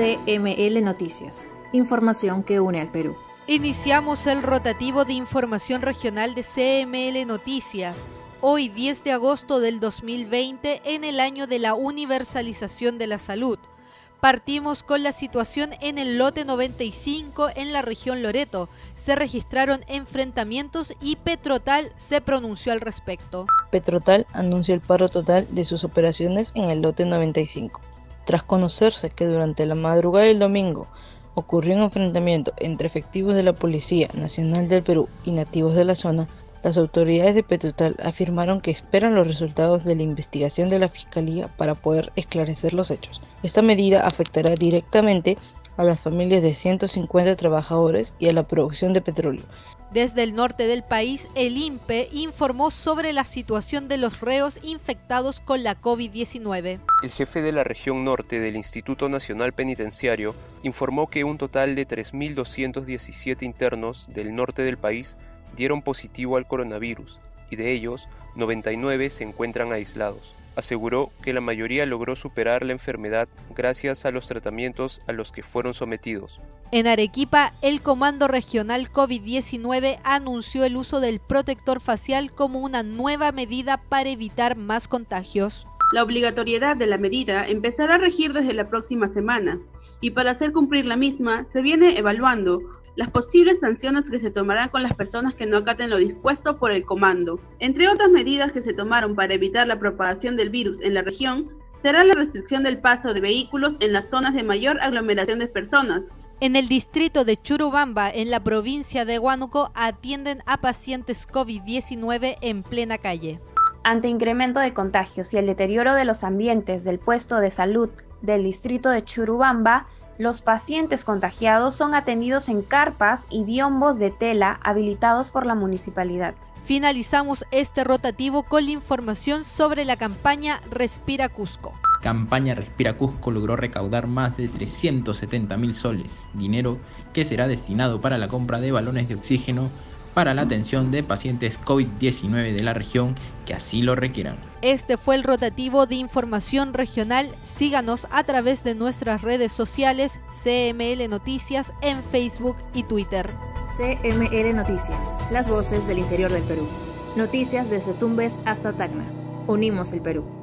CML Noticias. Información que une al Perú. Iniciamos el rotativo de información regional de CML Noticias. Hoy 10 de agosto del 2020 en el año de la universalización de la salud. Partimos con la situación en el lote 95 en la región Loreto. Se registraron enfrentamientos y Petrotal se pronunció al respecto. Petrotal anunció el paro total de sus operaciones en el lote 95. Tras conocerse que durante la madrugada del domingo ocurrió un enfrentamiento entre efectivos de la Policía Nacional del Perú y nativos de la zona, las autoridades de Petrotal afirmaron que esperan los resultados de la investigación de la Fiscalía para poder esclarecer los hechos. Esta medida afectará directamente a las familias de 150 trabajadores y a la producción de petróleo. Desde el norte del país, el INPE informó sobre la situación de los reos infectados con la COVID-19. El jefe de la región norte del Instituto Nacional Penitenciario informó que un total de 3.217 internos del norte del país dieron positivo al coronavirus y de ellos 99 se encuentran aislados. Aseguró que la mayoría logró superar la enfermedad gracias a los tratamientos a los que fueron sometidos. En Arequipa, el Comando Regional COVID-19 anunció el uso del protector facial como una nueva medida para evitar más contagios. La obligatoriedad de la medida empezará a regir desde la próxima semana y para hacer cumplir la misma se viene evaluando las posibles sanciones que se tomarán con las personas que no acaten lo dispuesto por el comando. Entre otras medidas que se tomaron para evitar la propagación del virus en la región, será la restricción del paso de vehículos en las zonas de mayor aglomeración de personas. En el distrito de Churubamba, en la provincia de Huánuco, atienden a pacientes COVID-19 en plena calle. Ante incremento de contagios y el deterioro de los ambientes del puesto de salud del distrito de Churubamba, los pacientes contagiados son atendidos en carpas y biombos de tela habilitados por la municipalidad. Finalizamos este rotativo con la información sobre la campaña Respira Cusco. Campaña Respira Cusco logró recaudar más de 370 mil soles, dinero que será destinado para la compra de balones de oxígeno para la atención de pacientes COVID-19 de la región que así lo requieran. Este fue el rotativo de información regional. Síganos a través de nuestras redes sociales CML Noticias en Facebook y Twitter. CML Noticias, las voces del interior del Perú. Noticias desde Tumbes hasta Tacna. Unimos el Perú.